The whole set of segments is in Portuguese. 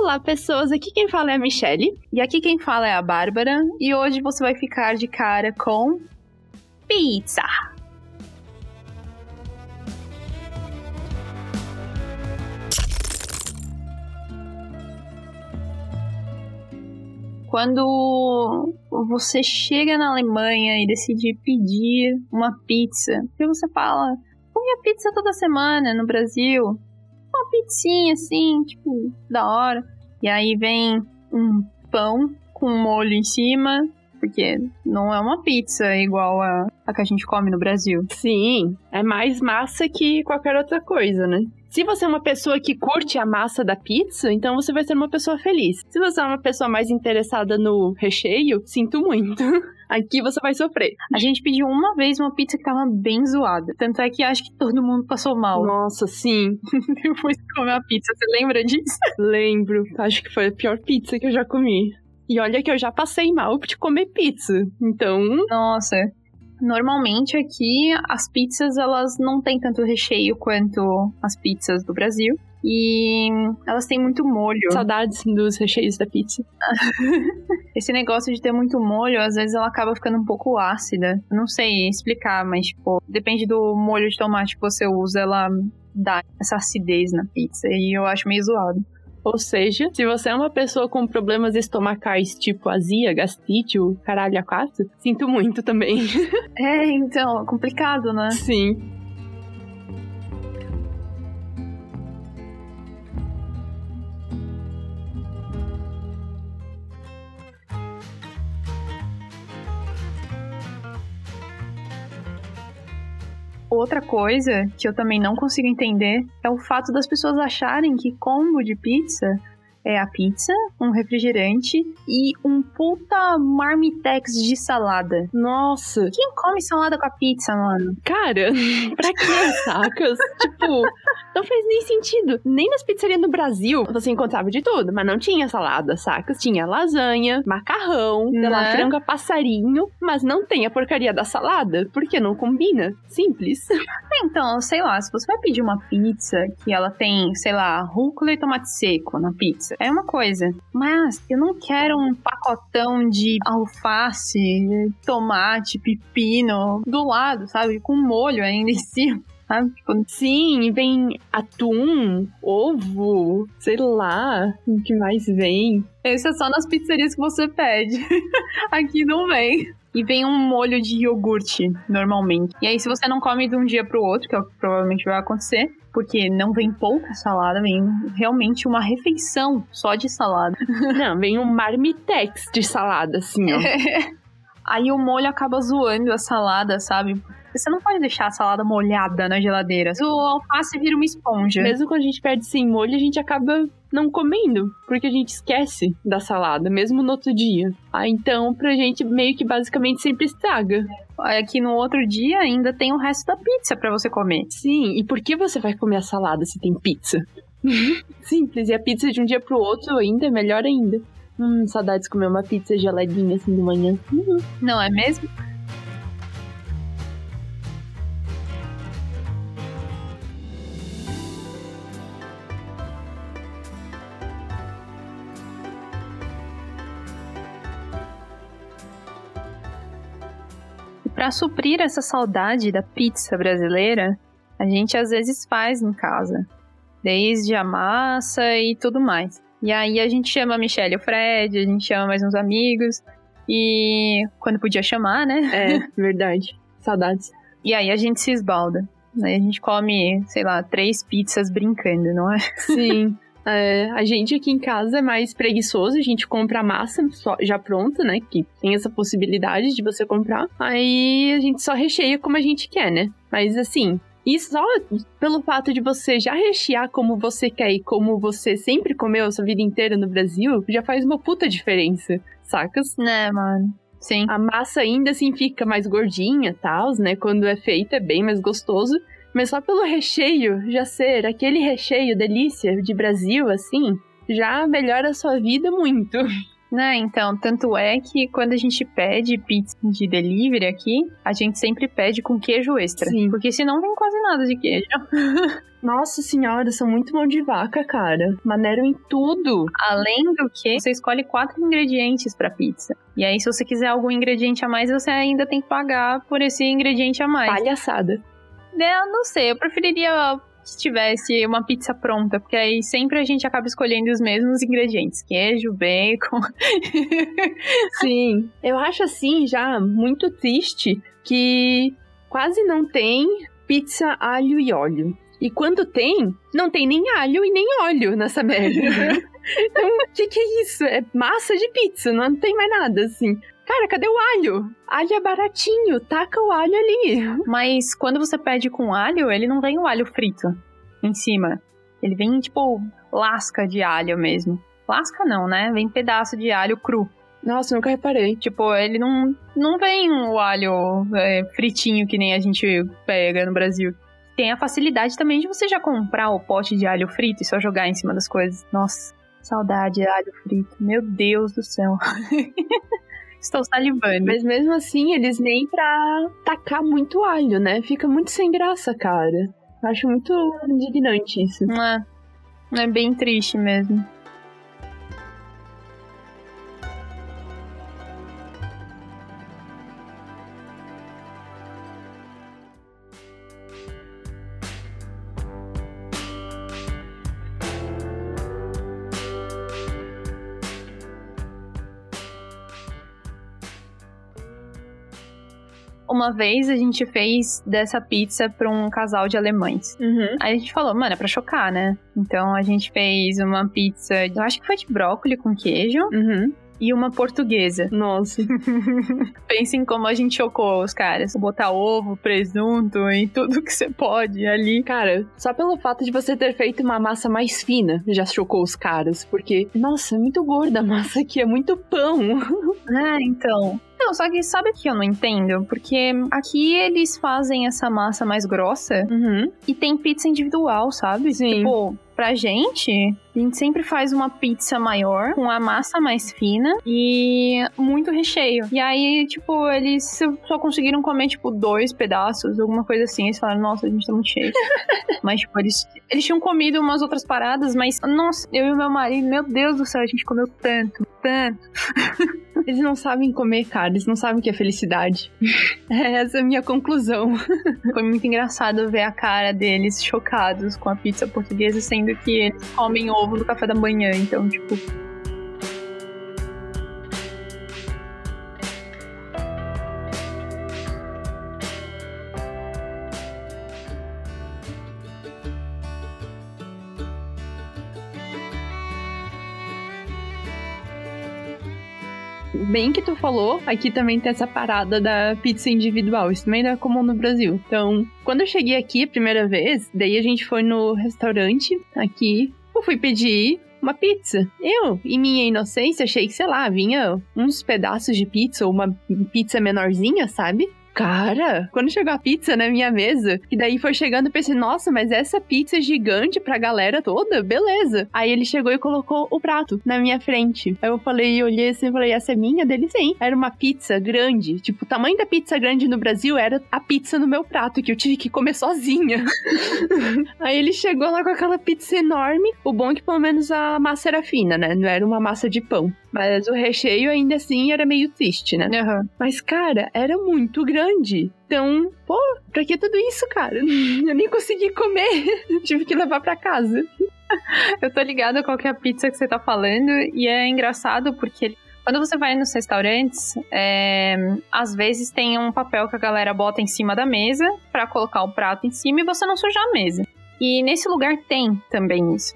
Olá, pessoas. Aqui quem fala é a Michelle. E aqui quem fala é a Bárbara. E hoje você vai ficar de cara com. Pizza! Quando você chega na Alemanha e decide pedir uma pizza, que você fala, comia pizza toda semana no Brasil, uma pizzinha assim, tipo, da hora. E aí vem um pão com molho em cima, porque não é uma pizza igual a, a que a gente come no Brasil. Sim, é mais massa que qualquer outra coisa, né? Se você é uma pessoa que curte a massa da pizza, então você vai ser uma pessoa feliz. Se você é uma pessoa mais interessada no recheio, sinto muito. Aqui você vai sofrer. A gente pediu uma vez uma pizza que tava bem zoada. Tanto é que acho que todo mundo passou mal. Nossa, sim. Depois de comer a pizza, você lembra disso? Lembro. Acho que foi a pior pizza que eu já comi. E olha que eu já passei mal de comer pizza. Então. Nossa. Normalmente aqui as pizzas elas não têm tanto recheio quanto as pizzas do Brasil. E elas têm muito molho. Saudades dos recheios da pizza. Esse negócio de ter muito molho, às vezes ela acaba ficando um pouco ácida. Não sei explicar, mas tipo, depende do molho de tomate que você usa, ela dá essa acidez na pizza. E eu acho meio zoado. Ou seja, se você é uma pessoa com problemas estomacais tipo azia, gastrite, o caralho a quatro, sinto muito também. É, então, complicado, né? Sim. Outra coisa que eu também não consigo entender é o fato das pessoas acharem que combo de pizza é a pizza, um refrigerante e um puta marmitex de salada. Nossa. Quem come salada com a pizza, mano? Cara, pra que, sacas? tipo, não faz nem sentido. Nem nas pizzarias no Brasil você encontrava de tudo, mas não tinha salada, sacas? Tinha lasanha, macarrão, sei lá, Né? frango a passarinho, mas não tem a porcaria da salada, porque não combina. Simples. Então, sei lá, se você vai pedir uma pizza que ela tem, sei lá, rúcula e tomate seco na pizza, é uma coisa. Mas eu não quero um pacotão de alface, tomate, pepino do lado, sabe? Com molho ainda em cima. Sabe? Tipo, Sim, vem atum, ovo, sei lá, o que mais vem. esse é só nas pizzarias que você pede. Aqui não vem. E vem um molho de iogurte, normalmente. E aí, se você não come de um dia pro outro, que é o que provavelmente vai acontecer, porque não vem pouca salada, vem realmente uma refeição só de salada. Não, vem um marmitex de salada, assim, ó. Aí o molho acaba zoando a salada, sabe? Você não pode deixar a salada molhada na geladeira. O alface vira uma esponja. Mesmo quando a gente perde sem molho, a gente acaba não comendo, porque a gente esquece da salada, mesmo no outro dia. Ah, então pra gente meio que basicamente sempre estraga. Aqui no outro dia ainda tem o resto da pizza pra você comer. Sim, e por que você vai comer a salada se tem pizza? Simples, e a pizza de um dia pro outro ainda é melhor ainda. Hum, saudades de comer uma pizza geladinha assim de manhã. Uhum. Não é mesmo? Para suprir essa saudade da pizza brasileira, a gente às vezes faz em casa, desde a massa e tudo mais. E aí a gente chama a Michelle e o Fred, a gente chama mais uns amigos, e quando podia chamar, né? É, verdade. Saudades. E aí a gente se esbalda. Aí a gente come, sei lá, três pizzas brincando, não é? Sim. É, a gente aqui em casa é mais preguiçoso, a gente compra a massa só- já pronta, né? Que tem essa possibilidade de você comprar. Aí a gente só recheia como a gente quer, né? Mas assim, e só pelo fato de você já rechear como você quer e como você sempre comeu a sua vida inteira no Brasil, já faz uma puta diferença, sacas? Né, mano? Sim. A massa ainda assim fica mais gordinha, tal, né? Quando é feita é bem mais gostoso. Mas só pelo recheio já ser aquele recheio delícia de Brasil, assim, já melhora a sua vida muito. Né, então, tanto é que quando a gente pede pizza de delivery aqui, a gente sempre pede com queijo extra. Sim. Porque senão vem quase nada de queijo. Nossa senhora, são muito mão de vaca, cara. Maneiro em tudo. Além do que, você escolhe quatro ingredientes pra pizza. E aí, se você quiser algum ingrediente a mais, você ainda tem que pagar por esse ingrediente a mais. Palhaçada. Né, Eu não sei, eu preferiria que tivesse uma pizza pronta, porque aí sempre a gente acaba escolhendo os mesmos ingredientes: queijo, bacon. Sim. Eu acho assim já muito triste que quase não tem pizza alho e óleo. E quando tem, não tem nem alho e nem óleo nessa merda. então, o que, que é isso? É massa de pizza, não tem mais nada assim. Cara, cadê o alho? Alho é baratinho, taca o alho ali. Mas quando você pede com alho, ele não vem o alho frito em cima. Ele vem, tipo, lasca de alho mesmo. Lasca não, né? Vem pedaço de alho cru. Nossa, nunca reparei. Tipo, ele não, não vem o alho é, fritinho que nem a gente pega no Brasil. Tem a facilidade também de você já comprar o pote de alho frito e só jogar em cima das coisas. Nossa, saudade de alho frito. Meu Deus do céu. Estou salivando. Mas mesmo assim, eles nem pra tacar muito alho, né? Fica muito sem graça, cara. Acho muito indignante isso. É, é bem triste mesmo. Uma vez a gente fez dessa pizza pra um casal de alemães. Uhum. Aí a gente falou, mano, é pra chocar, né? Então a gente fez uma pizza, eu acho que foi de brócolis com queijo Uhum. e uma portuguesa. Nossa. Pensem como a gente chocou os caras. Botar ovo, presunto e tudo que você pode ali. Cara, só pelo fato de você ter feito uma massa mais fina já chocou os caras. Porque, nossa, é muito gorda a massa aqui, é muito pão. É, então. Não, só que sabe o que eu não entendo? Porque aqui eles fazem essa massa mais grossa Uhum. e tem pizza individual, sabe? Sim. Tipo, pra gente, a gente sempre faz uma pizza maior, com a massa mais fina e muito recheio. E aí, tipo, eles só conseguiram comer, tipo, dois pedaços, alguma coisa assim. Eles falaram, nossa, a gente tá muito cheio. mas, tipo, eles, eles tinham comido umas outras paradas, mas, nossa, eu e o meu marido, meu Deus do céu, a gente comeu tanto, tanto. Eles não sabem comer, cara. Eles não sabem o que é felicidade. Essa é a minha conclusão. Foi muito engraçado ver a cara deles chocados com a pizza portuguesa, sendo que eles comem ovo no café da manhã. Então, tipo, Bem que tu falou, aqui também tem essa parada da pizza individual. Isso também não é comum no Brasil. Então, quando eu cheguei aqui a primeira vez, daí a gente foi no restaurante aqui. Eu fui pedir uma pizza. Eu, em minha inocência, achei que, sei lá, vinha uns pedaços de pizza ou uma pizza menorzinha, sabe? Cara, quando chegou a pizza na minha mesa, e daí foi chegando, eu pensei, nossa, mas essa pizza é gigante pra galera toda? Beleza. Aí ele chegou e colocou o prato na minha frente. Aí eu falei, olhei assim e falei, essa é minha? Dele sim. Era uma pizza grande. Tipo, o tamanho da pizza grande no Brasil era a pizza no meu prato, que eu tive que comer sozinha. Aí ele chegou lá com aquela pizza enorme. O bom é que pelo menos a massa era fina, né? Não era uma massa de pão. Mas o recheio ainda assim era meio triste, né? Mas, cara, era muito grande. Então, pô, pra que tudo isso, cara? Eu nem consegui comer. Tive que levar pra casa. eu tô ligada qual que é a pizza que você tá falando. E é engraçado porque quando você vai nos restaurantes, é, às vezes tem um papel que a galera bota em cima da mesa pra colocar o prato em cima e você não sujar a mesa. E nesse lugar tem também isso.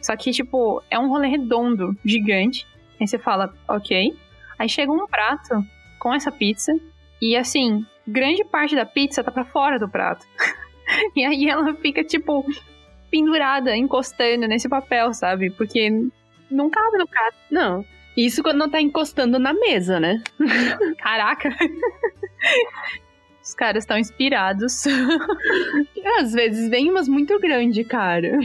Só que, tipo, é um rolê redondo, gigante. Aí você fala, ok. Aí chega um prato com essa pizza. E assim, grande parte da pizza tá pra fora do prato. e aí ela fica, tipo, pendurada, encostando nesse papel, sabe? Porque não cabe no prato. Não. Isso quando não tá encostando na mesa, né? Caraca! Os caras estão inspirados. Às vezes vem umas muito grandes, cara.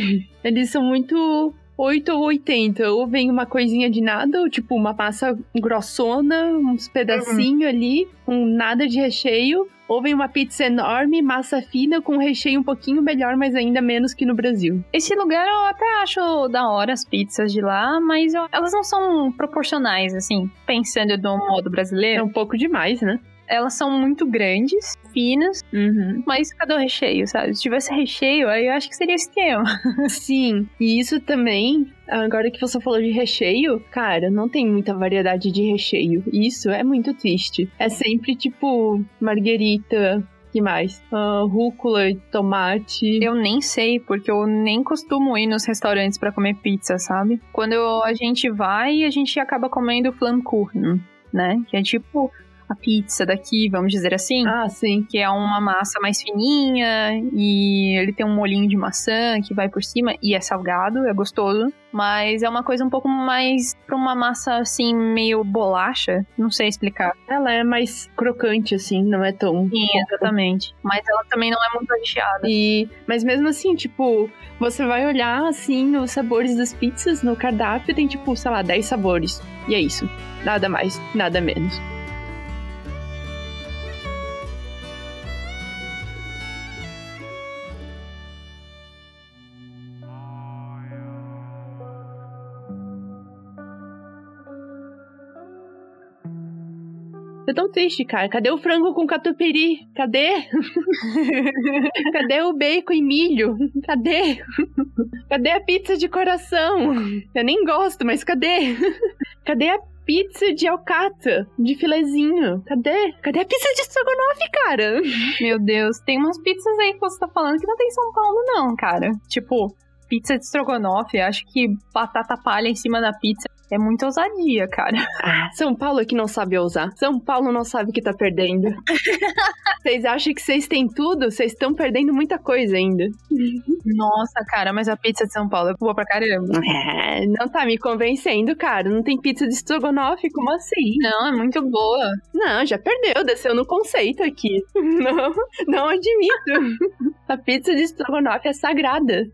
Eles são muito 8 ou 80. Ou vem uma coisinha de nada, ou tipo uma massa grossona, uns pedacinhos uhum. ali, com nada de recheio. Ou vem uma pizza enorme, massa fina, com recheio um pouquinho melhor, mas ainda menos que no Brasil. Esse lugar eu até acho da hora as pizzas de lá, mas eu, elas não são proporcionais, assim, pensando do modo brasileiro. É um pouco demais, né? Elas são muito grandes, finas, uhum. mas cadê o recheio, sabe? Se tivesse recheio, aí eu acho que seria esquema. Sim, e isso também, agora que você falou de recheio, cara, não tem muita variedade de recheio. Isso é muito triste. É sempre tipo marguerita, que mais? Uh, rúcula e tomate. Eu nem sei, porque eu nem costumo ir nos restaurantes para comer pizza, sabe? Quando a gente vai, a gente acaba comendo flammkuchen, né? Que é tipo a pizza daqui, vamos dizer assim. Ah, sim. Que é uma massa mais fininha e ele tem um molinho de maçã que vai por cima e é salgado, é gostoso. Mas é uma coisa um pouco mais pra uma massa assim, meio bolacha. Não sei explicar. Ela é mais crocante, assim, não é tão. Sim, exatamente. Mas ela também não é muito recheada. E... Mas mesmo assim, tipo, você vai olhar assim os sabores das pizzas no cardápio, tem tipo, sei lá, 10 sabores. E é isso. Nada mais, nada menos. Tô tão triste, cara. Cadê o frango com catupiry? Cadê? Cadê o bacon e milho? Cadê? Cadê a pizza de coração? Eu nem gosto, mas cadê? Cadê a pizza de alcatra, de filezinho. Cadê? Cadê a pizza de estrogonofe, cara? Meu Deus, tem umas pizzas aí que você tá falando que não tem em São Paulo, não, cara. Tipo, pizza de estrogonofe, acho que batata palha em cima da pizza é muita ousadia, cara. Ah, São Paulo é que não sabe ousar. São Paulo não sabe que tá perdendo. Vocês acham que vocês têm tudo? Vocês estão perdendo muita coisa ainda. Nossa, cara, mas a pizza de São Paulo é boa pra caramba. É, não tá me convencendo, cara. Não tem pizza de estrogonofe, como assim? Não, é muito boa. Não, já perdeu, desceu no conceito aqui. Não, não admito. A pizza de estrogonofe é sagrada.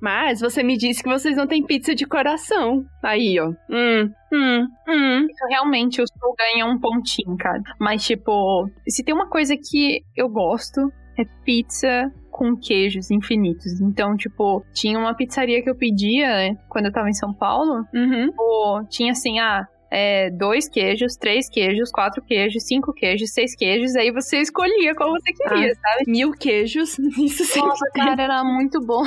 Mas você me disse que vocês não têm pizza de coração. Aí, ó. Hum, hum, hum. Realmente, o Sul ganha um pontinho, cara. Mas, tipo, se tem uma coisa que eu gosto, é pizza com queijos infinitos. Então, tipo, tinha uma pizzaria que eu pedia né, quando eu tava em São Paulo. Uhum. Tinha assim, ah, é, dois queijos, três queijos, quatro queijos, cinco queijos, seis queijos, aí você escolhia como você queria, ah, sabe? Mil queijos, isso sim. Nossa, cara, era muito bom.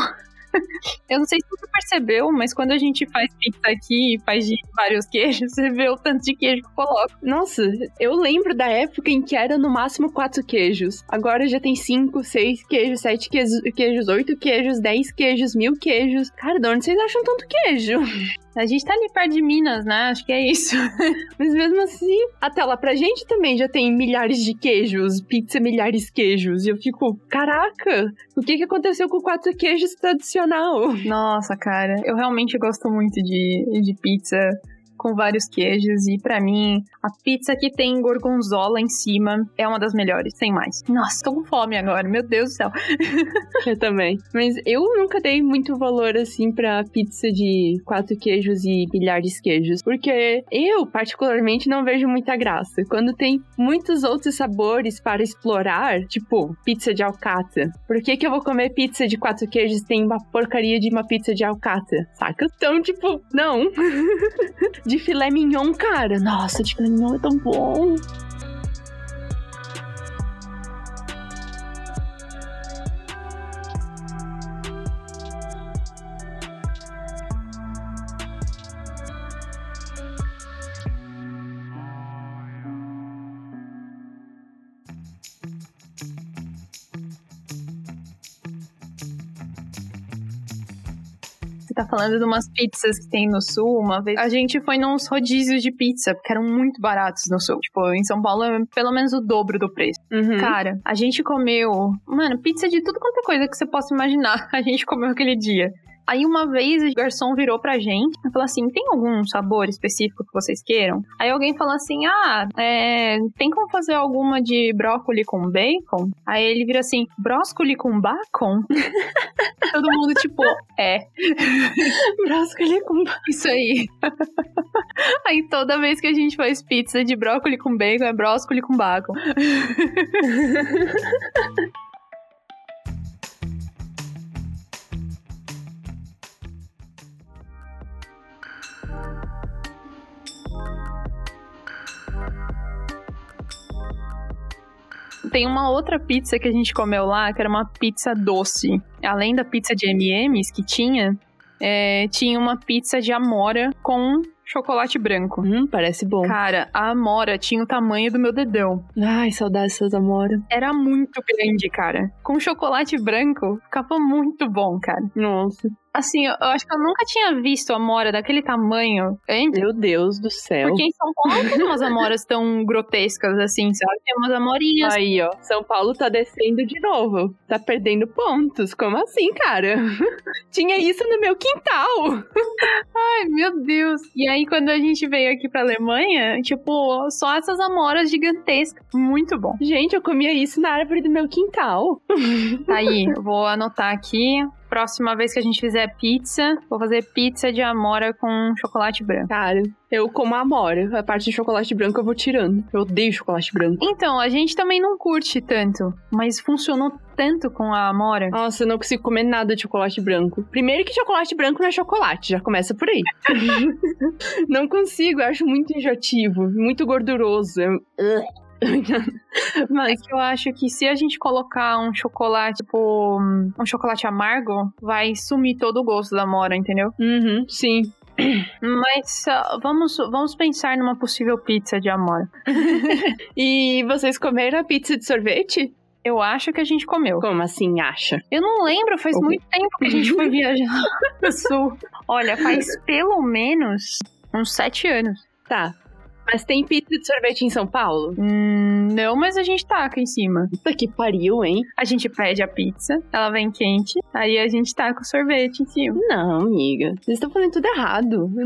Eu não sei se você percebeu, mas quando a gente faz pizza aqui e faz de vários queijos, você vê o tanto de queijo que eu coloco. Nossa, eu lembro da época em que era no máximo quatro queijos. Agora já tem cinco, seis queijos, sete queijos, queijos oito queijos, dez queijos, mil queijos. Cara, de onde vocês acham tanto queijo? A gente tá ali perto de Minas, né? Acho que é isso. Mas mesmo assim, até lá pra gente também já tem milhares de queijos, pizza milhares de queijos. E eu fico, caraca, o que que aconteceu com quatro queijos tradicional? Nossa, cara, eu realmente gosto muito de, de pizza com vários queijos e para mim a pizza que tem gorgonzola em cima é uma das melhores, sem mais. Nossa, tô com fome agora, meu Deus do céu. eu também. Mas eu nunca dei muito valor assim pra pizza de quatro queijos e milhares de queijos, porque eu particularmente não vejo muita graça. Quando tem muitos outros sabores para explorar, tipo pizza de alcatra. Por que que eu vou comer pizza de quatro queijos tem uma porcaria de uma pizza de alcatra, saca? Então, tipo, não. de filé mignon, cara. Nossa, de filé mignon é tão bom. Falando de umas pizzas que tem no sul, uma vez a gente foi nos rodízios de pizza, que eram muito baratos no sul. Tipo, em São Paulo é pelo menos o dobro do preço. Uhum. Cara, a gente comeu, mano, pizza de tudo quanto é coisa que você possa imaginar. A gente comeu aquele dia. Aí uma vez o garçom virou pra gente e falou assim: tem algum sabor específico que vocês queiram? Aí alguém falou assim: ah, é, tem como fazer alguma de brócolis com bacon? Aí ele vira assim: brócolis com bacon? Todo mundo, tipo, é. brócolis com bacon. Isso aí. Aí toda vez que a gente faz pizza de brócolis com bacon, é brócolis com bacon. Tem uma outra pizza que a gente comeu lá, que era uma pizza doce. Além da pizza de M&M's que tinha, é, tinha uma pizza de amora com chocolate branco. Hum, parece bom. Cara, a amora tinha o tamanho do meu dedão. Ai, saudades dessas amora. Era muito grande, cara. Com chocolate branco, ficava muito bom, cara. Nossa. Assim, eu acho que eu nunca tinha visto amora daquele tamanho antes. Meu Deus do céu. Porque em São Paulo não tem umas amoras tão grotescas assim, sabe? Tem umas amorinhas. Aí, ó. São Paulo tá descendo de novo. Tá perdendo pontos. Como assim, cara? Tinha isso no meu quintal. Ai, meu Deus. E aí, quando a gente veio aqui pra Alemanha, tipo, só essas amoras gigantescas. Muito bom. Gente, eu comia isso na árvore do meu quintal. Tá aí, vou anotar aqui próxima vez que a gente fizer pizza, vou fazer pizza de amora com chocolate branco. Cara, eu como a amora. A parte de chocolate branco eu vou tirando. Eu odeio chocolate branco. Então, a gente também não curte tanto, mas funcionou tanto com a amora. Nossa, eu não consigo comer nada de chocolate branco. Primeiro que chocolate branco não é chocolate, já começa por aí. não consigo, eu acho muito enjoativo, muito gorduroso. Mas eu acho que se a gente colocar um chocolate, tipo, um chocolate amargo, vai sumir todo o gosto da mora, entendeu? Uhum, sim. Mas uh, vamos, vamos pensar numa possível pizza de amora. e vocês comeram a pizza de sorvete? Eu acho que a gente comeu. Como assim acha? Eu não lembro, faz Como? muito tempo que a gente foi viajar no sul. Olha, faz pelo menos uns sete anos. Tá. Mas tem pizza de sorvete em São Paulo? Hum, não, mas a gente taca em cima. Puta que pariu, hein? A gente pede a pizza, ela vem quente, aí a gente taca o sorvete em cima. Não, amiga. Vocês estão fazendo tudo errado.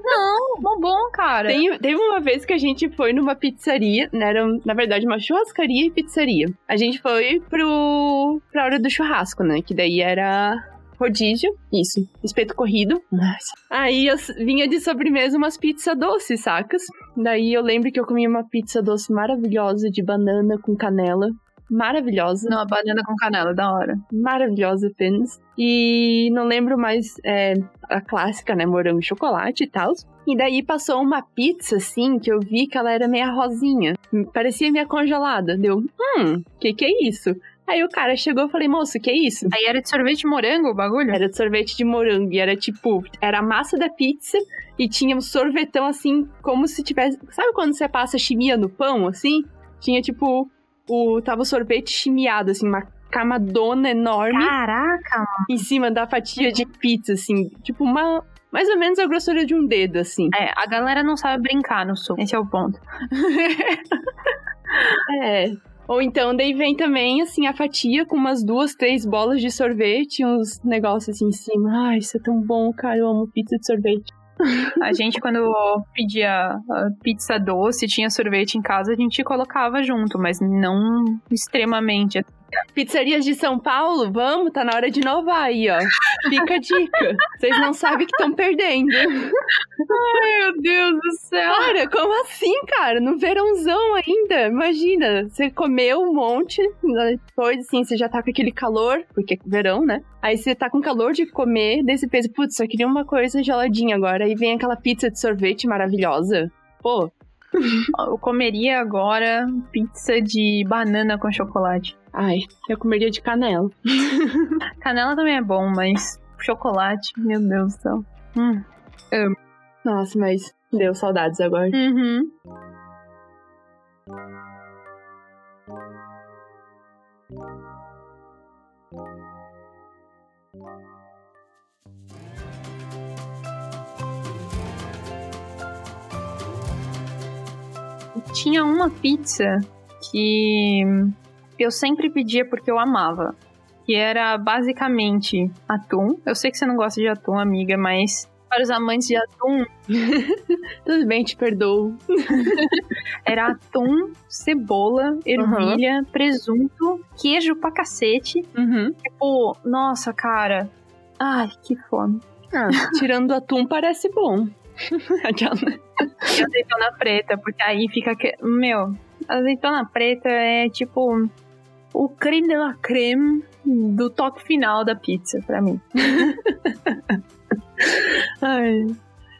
Não, mó bom, cara. Tem, teve uma vez que a gente foi numa pizzaria, né? Era, na verdade, uma churrascaria e pizzaria. A gente foi pro, pra hora do churrasco, né? Que daí era rodízio, isso, espeto corrido. Nossa. Aí eu vinha de sobremesa umas pizzas doces, sacas? Daí eu lembro que eu comi uma pizza doce maravilhosa de banana com canela. Maravilhosa. Não, a banana com canela, da hora. maravilhosa apenas. E não lembro mais é, a clássica, né? Morango e chocolate e tal. E daí passou uma pizza, assim, que eu vi que ela era meia rosinha. Parecia meia congelada. Deu, hum, que que é isso? Aí o cara chegou e falei, moço, que é isso? Aí era de sorvete de morango o bagulho? Era de sorvete de morango. E era tipo, era a massa da pizza e tinha um sorvetão assim, como se tivesse. Sabe quando você passa chimia no pão, assim? Tinha tipo. O, tava o sorvete chimiado, assim, uma camadona enorme Caraca, em cima da fatia de pizza, assim. Tipo, uma. Mais ou menos a grossura de um dedo, assim. É, a galera não sabe brincar no sul. Esse é o ponto. É. Ou então, daí vem também, assim, a fatia com umas duas, três bolas de sorvete, uns negócios assim em cima. Ai, isso é tão bom, cara. Eu amo pizza de sorvete. A gente, quando pedia a pizza doce, tinha sorvete em casa, a gente colocava junto, mas não extremamente. Pizzarias de São Paulo, vamos, tá na hora de inovar aí, ó. Fica a dica. Vocês não sabem que estão perdendo. Ai, meu Deus do céu. Cara, como assim, cara? No verãozão ainda. Imagina, você comeu um monte, depois, assim, você já tá com aquele calor, porque é verão, né? Aí você tá com calor de comer, daí você pensa, putz, só queria uma coisa geladinha agora. Aí vem aquela pizza de sorvete maravilhosa. Pô, Eu comeria agora pizza de banana com chocolate. ai, eu comeria de canela. Canela também é bom, mas chocolate, meu Deus do céu. Hum. Nossa, mas deu saudades agora. Uhum. Tinha uma pizza que eu sempre pedia porque eu amava. que era basicamente atum. Eu sei que você não gosta de atum, amiga, mas para os amantes de atum, Tudo bem, te perdoo. era atum, cebola, ervilha, presunto, queijo pra cacete. Uhum. Tipo, nossa, cara. Ai, que fome. Ah, tirando atum parece bom. E azeitona preta, porque aí fica. Que... Meu, azeitona preta é tipo o creme de la creme do toque final da pizza, pra mim. Ai.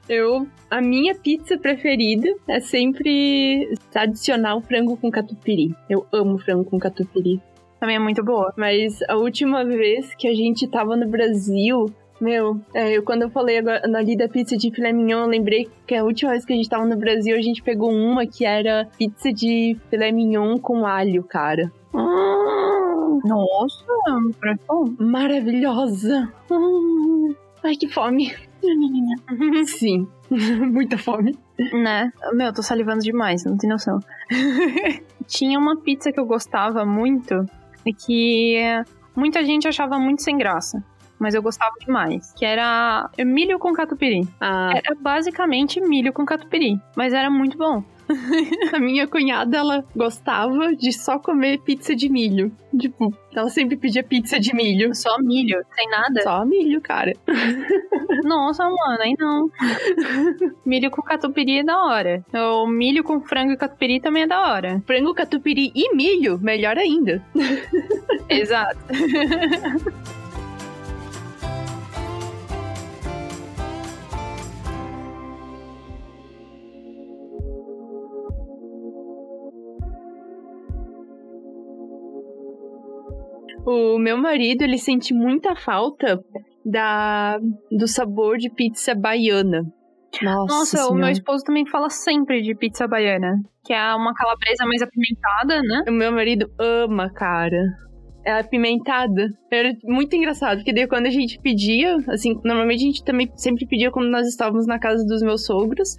Eu, a minha pizza preferida é sempre adicionar o frango com catupiry. Eu amo frango com catupiry. Também é muito boa. Mas a última vez que a gente tava no Brasil, meu, é, eu, quando eu falei agora, ali da pizza de filé mignon, eu lembrei que a última vez que a gente tava no Brasil, a gente pegou uma que era pizza de filé mignon com alho, cara. Hum, Nossa, parece bom. maravilhosa. Hum, ai, que fome. Sim, muita fome. né? Meu, tô salivando demais, não tem noção. Tinha uma pizza que eu gostava muito e que muita gente achava muito sem graça. Mas eu gostava demais. Que era milho com catupiry. Ah, Era basicamente milho com catupiry. Mas era muito bom. a minha cunhada, ela gostava de só comer pizza de milho. Tipo, ela sempre pedia pizza de milho. Só milho, sem nada. Só milho, cara. Nossa, mano, aí não. milho com catupiry é da hora. O milho com frango e catupiry também é da hora. Frango, catupiry e milho, melhor ainda. Exato. O meu marido, ele sente muita falta da do sabor de pizza baiana. Nossa, Nossa, o meu esposo também fala sempre de pizza baiana. Que é uma calabresa mais apimentada, né? O meu marido ama, cara. É apimentada. Era muito engraçado, porque daí quando a gente pedia, assim, normalmente a gente também sempre pedia quando nós estávamos na casa dos meus sogros.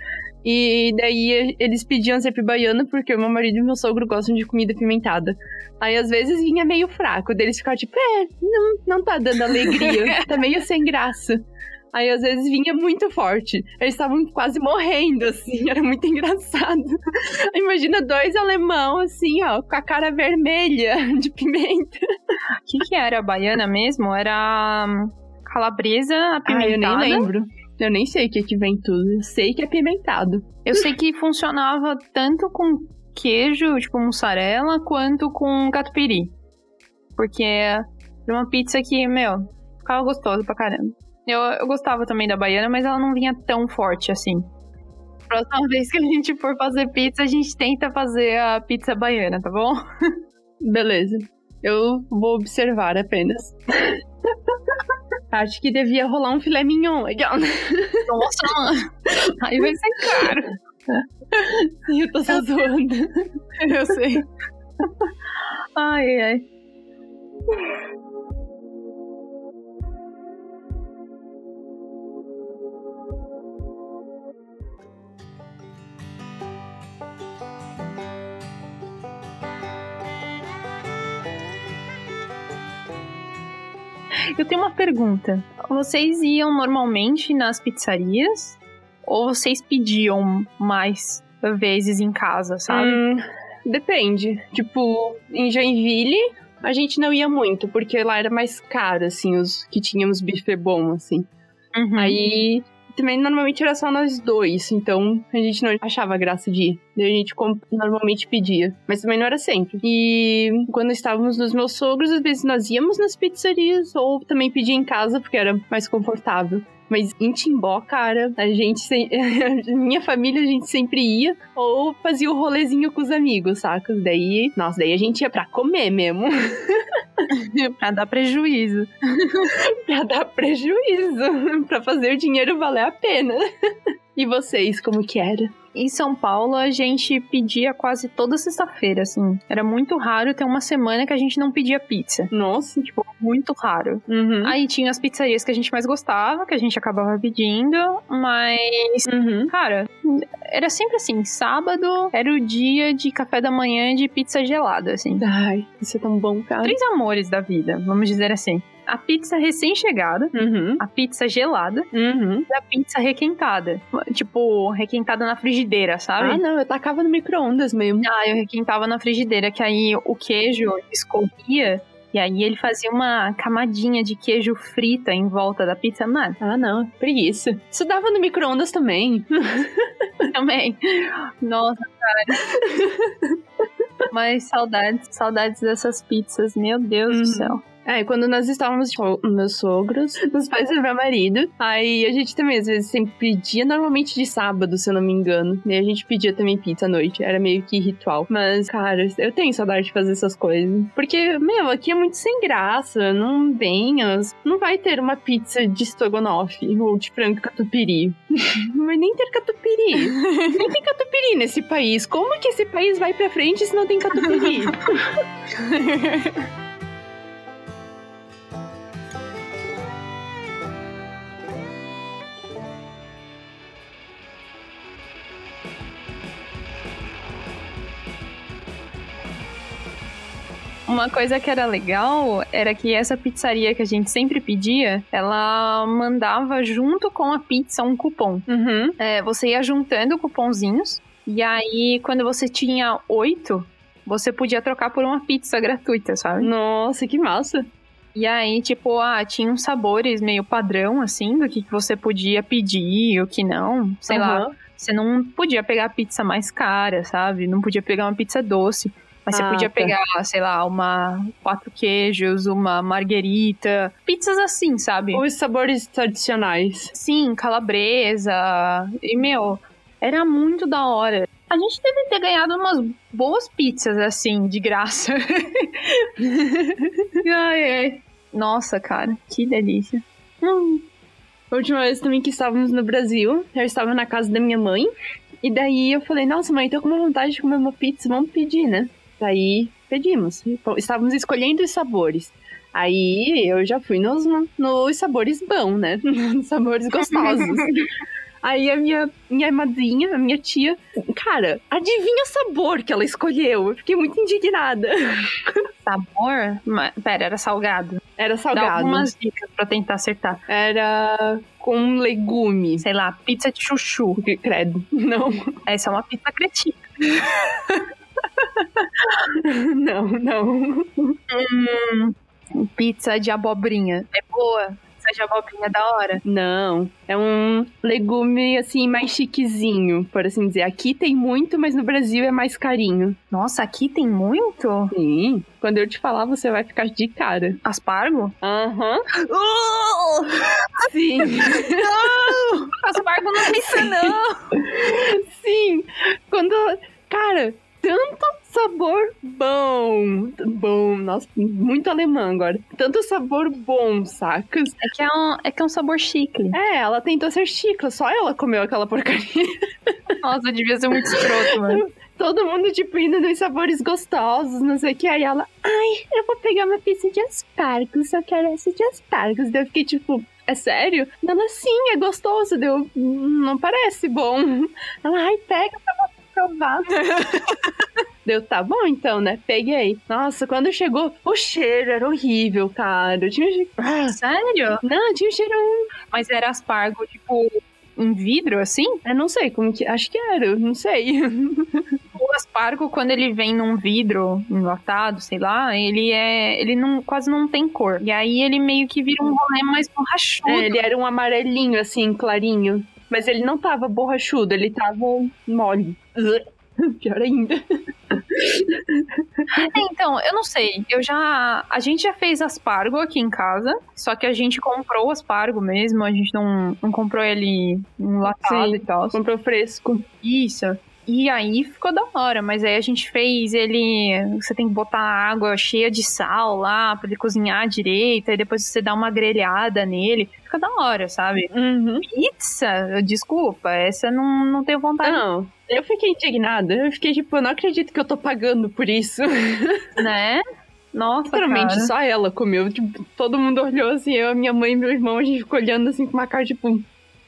E daí eles pediam sempre baiana, porque o meu marido e meu sogro gostam de comida apimentada. Aí às vezes vinha meio fraco, deles ficavam tipo, é, não, não tá dando alegria, tá meio sem graça. Aí às vezes vinha muito forte. Eles estavam quase morrendo, assim, era muito engraçado. Imagina dois alemão, assim, ó, com a cara vermelha de pimenta. O que, que era a baiana mesmo? Era hum, calabresa Ah, apimentada. eu nem lembro. Eu nem sei o que que vem tudo. Eu sei que é pimentado. Eu sei que funcionava tanto com queijo, tipo mussarela, quanto com catupiry. Porque era uma pizza que, meu, ficava gostosa pra caramba. Eu, eu gostava também da baiana, mas ela não vinha tão forte assim. Próxima vez que a gente for fazer pizza, a gente tenta fazer a pizza baiana, tá bom? Beleza. Eu vou observar apenas. Acho que devia rolar um filé mignon. Legal. Nossa, mano. Aí vai ser caro. Eu tô só zoando. Eu sei. Ai, ai. Eu tenho uma pergunta. Vocês iam normalmente nas pizzarias? Ou vocês pediam mais vezes em casa, sabe? Hum, depende. Tipo, em Joinville, a gente não ia muito, porque lá era mais caro, assim, os que tínhamos bife bom, assim. Uhum. Aí também normalmente era só nós dois, então a gente não achava graça de ir. Daí a gente normalmente pedia, mas também não era sempre. E quando estávamos nos meus sogros, às vezes nós íamos nas pizzarias ou também pedia em casa porque era mais confortável. Mas em Timbó, cara, a gente. sem- Minha família, a gente sempre ia ou fazia o rolezinho com os amigos, saca? Daí. Nossa, daí a gente ia pra comer mesmo. pra dar prejuízo. pra dar prejuízo. pra fazer o dinheiro valer a pena. E vocês, como que era? Em São Paulo, a gente pedia quase toda sexta-feira, assim. Era muito raro ter uma semana que a gente não pedia pizza. Nossa. Tipo, muito raro. Uhum. Aí tinha as pizzarias que a gente mais gostava, que a gente acabava pedindo, mas Uhum. Cara, era sempre assim, sábado era o dia de café da manhã de pizza gelada, assim. Ai, isso é tão bom, cara. Três amores da vida, vamos dizer assim. A pizza recém-chegada, Uhum. a pizza gelada Uhum. e a pizza requentada. Tipo, requentada na frigideira, sabe? Ah, não, eu tacava no micro-ondas mesmo. Ah, eu requentava na frigideira, que aí o queijo escorria e aí ele fazia uma camadinha de queijo frita em volta da pizza. Mano, Ah, não, preguiça. Isso dava no micro-ondas também. também. Nossa, cara. Mas saudades, saudades dessas pizzas, meu Deus Uhum. do céu. É, quando nós estávamos com meus sogros, os pais do meu marido, aí a gente também às vezes sempre pedia, normalmente de sábado, se eu não me engano. E a gente pedia também pizza à noite, era meio que ritual. Mas, cara, eu tenho saudade de fazer essas coisas. Porque, meu, aqui é muito sem graça, não venhas. Não vai ter uma pizza de estrogonofe ou de frango catupiry. Vai nem ter catupiry. nem tem catupiry nesse país. Como que esse país vai pra frente se não tem catupiry? Uma coisa que era legal era que essa pizzaria que a gente sempre pedia, ela mandava junto com a pizza um cupom. uhum. É, você ia juntando cupomzinhos, e aí quando você tinha oito, você podia trocar por uma pizza gratuita, sabe? Nossa, que massa. E aí, tipo, ah, tinha uns sabores meio padrão, assim, do que que você podia pedir e o que não. Sei lá, Aham. você não podia pegar a pizza mais cara, sabe? Não podia pegar uma pizza doce. Mas você Ah, podia tá. pegar, sei lá, uma quatro queijos, uma marguerita. Pizzas assim, sabe? Os sabores tradicionais. Sim, calabresa. E, meu, era muito da hora. A gente deve ter ganhado umas boas pizzas, assim, de graça. ai, ai. Nossa, cara, que delícia. Hum. A última vez também que estávamos no Brasil, eu estava na casa da minha mãe. E daí eu falei, nossa, mãe, tô com uma vontade de comer uma pizza, vamos pedir, né? Daí pedimos. Estávamos escolhendo os sabores. Aí eu já fui nos, nos sabores bons, né? Nos sabores gostosos. Aí a minha, minha madrinha, a minha tia, cara, adivinha o sabor que ela escolheu? Eu fiquei muito indignada. Sabor? Ma- Pera, era salgado. Era Dá salgado. algumas dicas pra tentar acertar. Era com legume. Sei lá, pizza de chuchu. Credo. Não, Essa é uma pizza cretina. não, não. Pizza de abobrinha. É boa. Pizza de abobrinha é da hora. Não. É um legume, assim, mais chiquezinho, por assim dizer. Aqui tem muito, mas no Brasil é mais carinho. Nossa, aqui tem muito? Sim. Quando eu te falar, você vai ficar de cara. Aspargo? Aham. Sim. Aspargo não pizza, não. Sim. Quando. Cara, tanto sabor bom. Bom, nossa, muito alemã agora. Tanto sabor bom, sacas? É que é um, é, que é um sabor chicle. É, ela tentou ser chicla, só ela comeu aquela porcaria. Nossa, devia ser muito escroto, mano. Todo mundo, tipo, indo nos sabores gostosos, não sei o que. Aí ela, ai, eu vou pegar uma pizza de aspargos, eu quero essa de aspargos. Daí eu fiquei, tipo, é sério? Ela, sim, é gostoso. Deu, não parece bom. Ela, ai, pega pra você provar. Deu, tá bom então, né? Peguei. Nossa, quando chegou, o cheiro era horrível, cara. Tinha um cheiro... Ah, Sério? não, tinha um cheiro... Mas era aspargo, tipo, em vidro, assim? Eu não sei como que... Acho que era, eu não sei. O aspargo, quando ele vem num vidro enlatado, sei lá, ele é. Ele não, quase não tem cor. E aí ele meio que vira um rolê mais borrachudo. É, ele era um amarelinho, assim, clarinho. Mas ele não tava borrachudo, ele tava mole. Pior ainda. É, então, eu não sei. Eu já. A gente já fez aspargo aqui em casa. Só que a gente comprou o aspargo mesmo. A gente não, não comprou ele enlatado Sim. e tal. Comprou fresco. Isso. E aí ficou da hora, mas aí a gente fez ele. Você tem que botar água cheia de sal lá pra ele cozinhar direito, aí depois você dá uma grelhada nele. Fica da hora, sabe? Uhum. Pizza, desculpa, essa não, não tenho vontade. Não, eu fiquei indignada. Eu fiquei tipo, eu não acredito que eu tô pagando por isso. Né? Nossa, Literalmente, cara. só ela comeu. Tipo, todo mundo olhou assim, eu, minha mãe e meu irmão, a gente ficou olhando assim com uma cara tipo.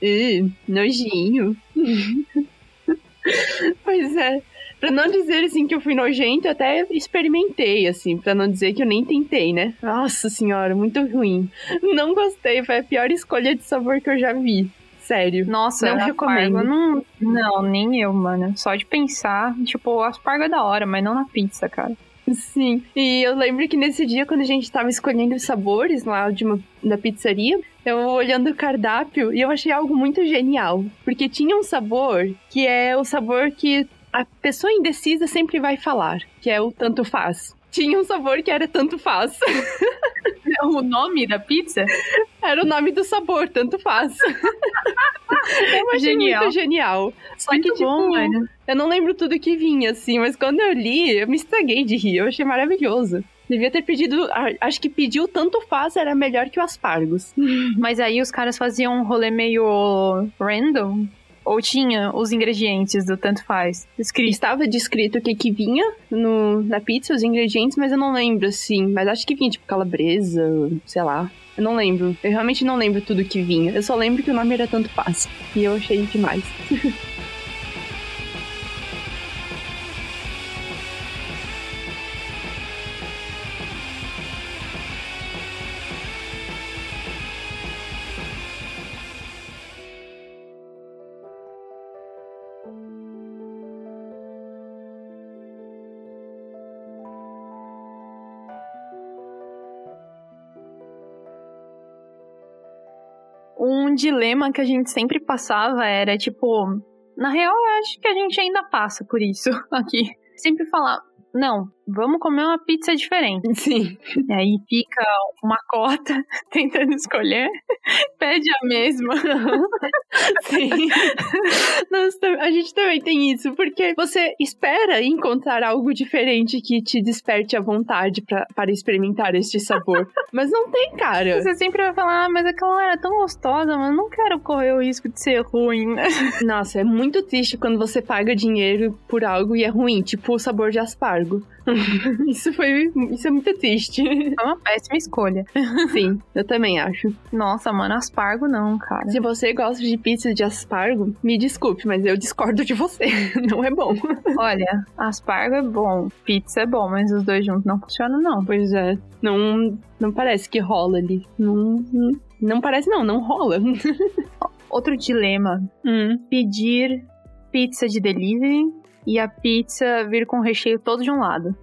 "Ih, nojinho. pois é. Pra não dizer assim que eu fui nojento, eu até experimentei, assim, pra não dizer que eu nem tentei, né? Nossa senhora, muito ruim. Não gostei, foi a pior escolha de sabor que eu já vi. Sério. Nossa, Não recomendo. Não, não, nem eu, mano. Só de pensar, tipo, o aspargo é da hora, mas não na pizza, cara. Sim. E eu lembro que nesse dia, quando a gente tava escolhendo os sabores lá de uma, da pizzaria, eu olhando o cardápio e eu achei algo muito genial. Porque tinha um sabor que é o sabor que a pessoa indecisa sempre vai falar, que é o tanto faz. Tinha um sabor que era tanto faz. O nome da pizza? Era o nome do sabor, tanto faz. eu achei Genial. muito genial. Só Muito que, tipo, bom, mano. eu não lembro tudo que vinha, assim, mas quando eu li, eu me estraguei de rir. Eu achei maravilhoso. Devia ter pedido. Acho que pediu tanto faz era melhor que o aspargos. Mas aí os caras faziam um rolê meio random? Ou tinha os ingredientes do tanto faz escrito? Estava descrito o que que vinha no, na pizza, os ingredientes, mas eu não lembro, assim. Mas acho que vinha, tipo, calabresa, sei lá. Eu não lembro. Eu realmente não lembro tudo que vinha. Eu só lembro que o nome era tanto faz. E eu achei demais. Um dilema que a gente sempre passava era tipo. Na real, eu acho que a gente ainda passa por isso aqui. Sempre falar, não, vamos comer uma pizza diferente. Sim. E aí fica uma cota tentando escolher, pede a mesma. Sim. Nós tam- a gente também tem isso, porque você espera encontrar algo diferente que te desperte a vontade pra, para experimentar este sabor. Mas não tem, cara. Você sempre vai falar, ah, mas aquela era tão gostosa, mas não quero correr o risco de ser ruim. Nossa, é muito triste quando você paga dinheiro por algo e é ruim, tipo o sabor de aspargo. isso foi. Isso é muito triste. É uma péssima escolha. Sim, eu também acho. Nossa, mano, aspargo não, cara. Se você gosta de pizza de aspargo, me desculpe, mas eu discordo de você. Não é bom. Olha, aspargo é bom, pizza é bom, mas os dois juntos não funcionam, não. Pois é. Não, não parece que rola ali. Não, não- parece, não, não rola. Outro dilema: Hum. pedir pizza de delivery e a pizza vir com o recheio todo de um lado.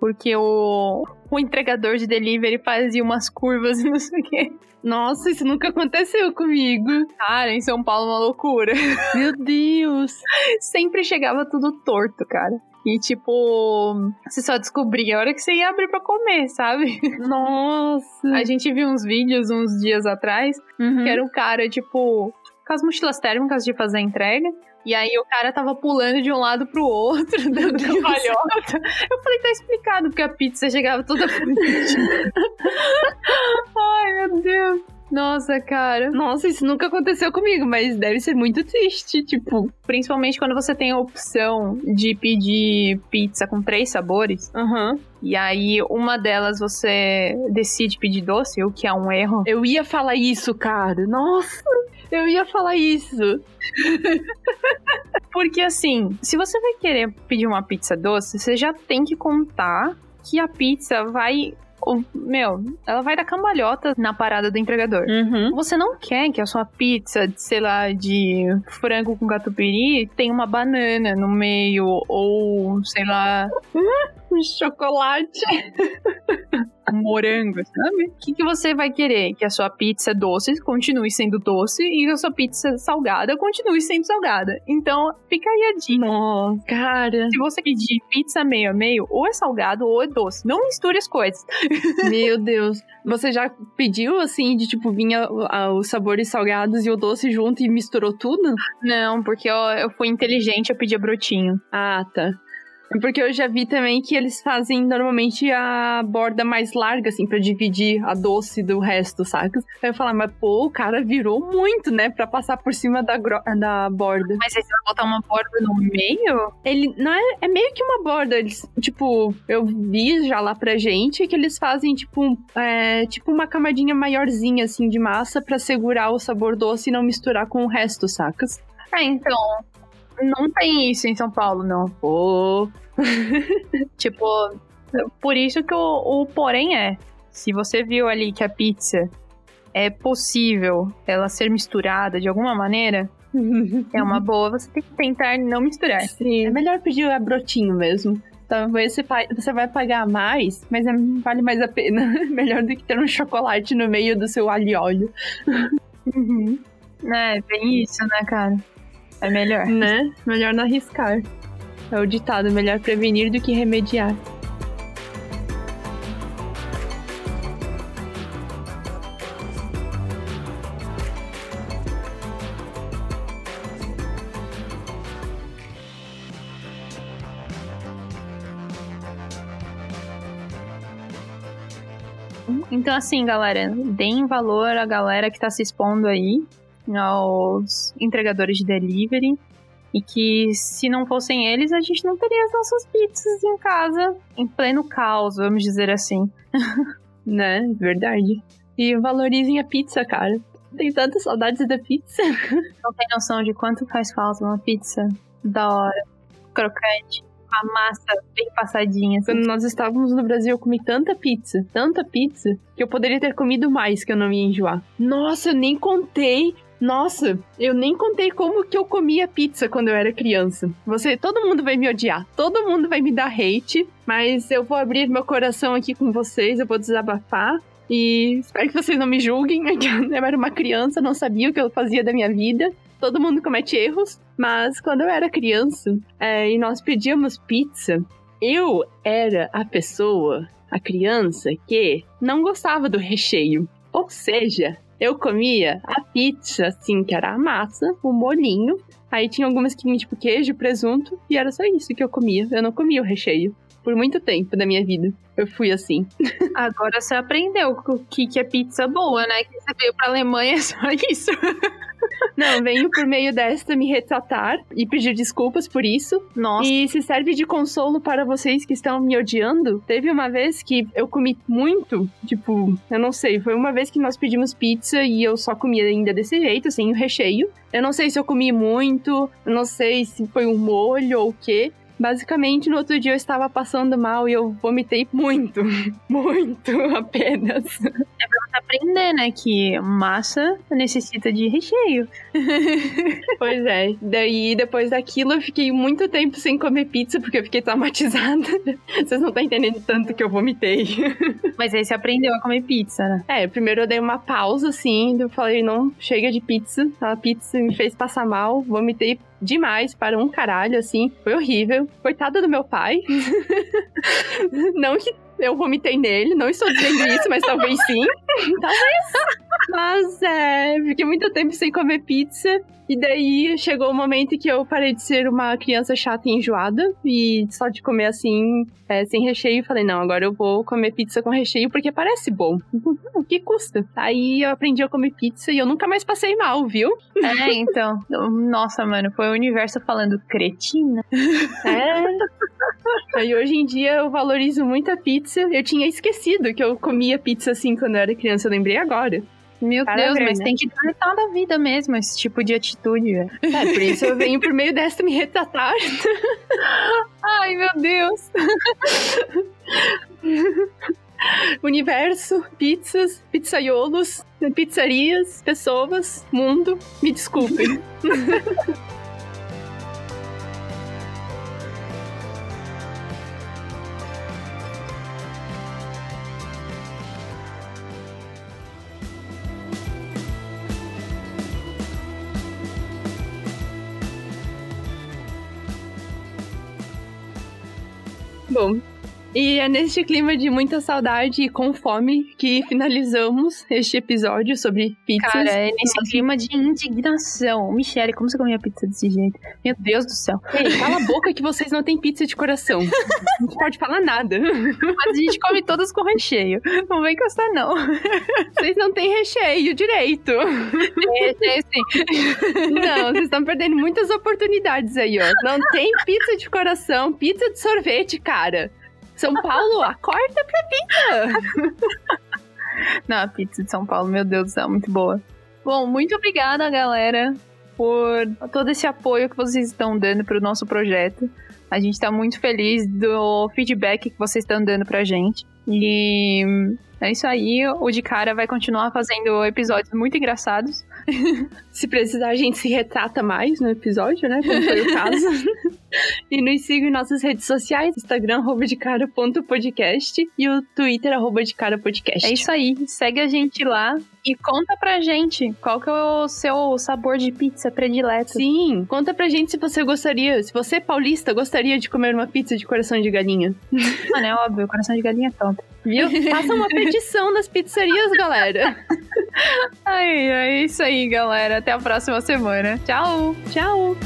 Porque o, o entregador de delivery fazia umas curvas e não sei o quê. Nossa, isso nunca aconteceu comigo. Cara, em São Paulo, uma loucura. Meu Deus. Sempre chegava tudo torto, cara. E tipo, você só descobria a hora que você ia abrir pra comer, sabe? Nossa. A gente viu uns vídeos uns dias atrás Uhum. que era um cara, tipo, com as mochilas térmicas de fazer a entrega. E aí o cara tava pulando de um lado pro outro, dando cambalhota. Eu falei, tá explicado, porque a pizza chegava toda. Ai, meu Deus. Nossa, cara. Nossa, isso nunca aconteceu comigo, mas deve ser muito triste. Tipo, Principalmente quando você tem a opção de pedir pizza com três sabores. aham. E aí, uma delas você decide pedir doce, o que é um erro. Eu ia falar isso, cara. Nossa, eu ia falar isso. Porque assim, se você vai querer pedir uma pizza doce, você já tem que contar que a pizza vai. Meu, ela vai dar cambalhota na parada do entregador. Uhum. Você não quer que a sua pizza, sei lá, de frango com catupiry tenha uma banana no meio, ou, sei lá, Um chocolate. morango, sabe? O que, que você vai querer? Que a sua pizza doce continue sendo doce e a sua pizza salgada continue sendo salgada. Então, fica aí a dica. Nossa, cara. Se você pedir pizza meio a meio, ou é salgado ou é doce. Não misture as coisas. Meu Deus. Você já pediu, assim, de tipo, vinha os sabores salgados e o doce junto e misturou tudo? Não, porque eu, eu fui inteligente, eu pedi brotinho. Ah, tá. Porque eu já vi também que eles fazem normalmente a borda mais larga, assim, para dividir a doce do resto, saca? Aí eu falar, mas pô, o cara virou muito, né, para passar por cima da, da borda. Mas aí você vai botar uma borda no meio? Ele não é, é meio que uma borda. Eles, tipo, eu vi já lá pra gente que eles fazem, tipo, é, tipo uma camadinha maiorzinha, assim, de massa para segurar o sabor doce e não misturar com o resto, sacas? Ah, então. Não tem isso em São Paulo, não. Pô. tipo, por isso que o, o porém é. Se você viu ali que a pizza é possível ela ser misturada de alguma maneira, é uma boa, você tem que tentar não misturar. Sim, é melhor pedir a brotinho mesmo. Talvez você vai pagar mais, mas é, vale mais a pena. melhor do que ter um chocolate no meio do seu alho e óleo. Uhum. É, bem isso, né, cara? É melhor. Né? Melhor não arriscar. É o ditado: melhor prevenir do que remediar. Então, assim, galera, deem valor à galera que tá se expondo aí aos entregadores de delivery. E que se não fossem eles, a gente não teria as nossas pizzas em casa, em pleno caos, vamos dizer assim. né? Verdade. E valorizem a pizza, cara. Tenho tantas saudades da pizza. Não tem noção de quanto faz falta uma pizza da hora, crocante, a massa bem passadinha. Assim. Quando nós estávamos no Brasil, eu comi tanta pizza, tanta pizza, que eu poderia ter comido mais, que eu não ia enjoar. Nossa, eu nem contei nossa, eu nem contei como que eu comia pizza quando eu era criança. Você, todo mundo vai me odiar, todo mundo vai me dar hate, mas eu vou abrir meu coração aqui com vocês, eu vou desabafar. E espero que vocês não me julguem, eu era uma criança, não sabia o que eu fazia da minha vida. Todo mundo comete erros, mas quando eu era criança é, e nós pedíamos pizza, eu era a pessoa, a criança, que não gostava do recheio. Ou seja, eu comia a pizza, assim, que era a massa, o molinho. Aí tinha algumas que tinham, tipo, queijo, presunto, e era só isso que eu comia. Eu não comia o recheio. Por muito tempo da minha vida. Eu fui assim. Agora você aprendeu o que, que é pizza boa, né? Que você veio pra Alemanha só isso. Não, venho por meio desta me retratar e pedir desculpas por isso. Nossa. E se serve de consolo para vocês que estão me odiando. Teve uma vez que eu comi muito, tipo, eu não sei, foi uma vez que nós pedimos pizza e eu só comia ainda desse jeito, sem o recheio. Eu não sei se eu comi muito, eu não sei se foi um molho ou o quê. Basicamente, no outro dia eu estava passando mal e eu vomitei muito. muito apenas. É pra você aprender, né? Que massa necessita de recheio. pois é. Daí, depois daquilo, eu fiquei muito tempo sem comer pizza porque eu fiquei traumatizada. Vocês não estão entendendo tanto que eu vomitei. Mas aí você aprendeu a comer pizza, né? É, primeiro eu dei uma pausa, assim. Eu falei, não, chega de pizza. A pizza me fez passar mal. Vomitei demais para um caralho, assim. Foi horrível. Coitada do meu pai. não que eu vomitei nele, não estou dizendo isso, mas talvez sim. talvez. Mas é, fiquei muito tempo sem comer pizza. E daí chegou o momento que eu parei de ser uma criança chata e enjoada. E só de comer assim, é, sem recheio, falei, não, agora eu vou comer pizza com recheio porque parece bom. O que custa? Aí eu aprendi a comer pizza e eu nunca mais passei mal, viu? É, então. Nossa, mano, foi o universo falando cretina. É. Aí hoje em dia eu valorizo muito a pizza. Eu tinha esquecido que eu comia pizza assim quando eu era criança, eu lembrei agora. Meu Deus, mas né? tem que tratar da vida mesmo, esse tipo de atitude. É, por isso eu venho por meio desta me retratar. Ai, meu Deus. Universo, pizzas, pizzaiolos, pizzarias, pessoas, mundo, me desculpem. Bom, e é neste clima de muita saudade e com fome que finalizamos este episódio sobre pizzas. Cara, é nesse clima de indignação. Michele, como você comia pizza desse jeito? Meu Deus do céu. Ei, cala a boca que vocês não têm pizza de coração. Não pode falar nada. Mas a gente come todas com recheio. Não vem encostar, não. Vocês não têm recheio direito. Recheio sim. Não, vocês estão perdendo muitas oportunidades aí, ó. Não tem pizza de coração, pizza de sorvete, cara. São Paulo, acorda pra pizza! Não, a pizza de São Paulo, meu Deus do céu, muito boa. Bom, muito obrigada, galera, por todo esse apoio que vocês estão dando pro nosso projeto. A gente tá muito feliz do feedback que vocês estão dando pra gente. E é isso aí. O de cara vai continuar fazendo episódios muito engraçados. se precisar, a gente se retrata mais no episódio, né? Como foi o caso. e nos siga em nossas redes sociais: Instagram, arroba de cara ponto podcast e o Twitter, arroba de cara podcast. É isso aí. Segue a gente lá e conta pra gente qual que é o seu sabor de pizza predileto. Sim, conta pra gente se você gostaria, se você paulista gostaria de comer uma pizza de coração de galinha. Mano, é óbvio, coração de galinha é top. Viu? Faça uma petição nas pizzarias, galera. Ai, é isso aí, galera. Até a próxima semana. Tchau. Tchau.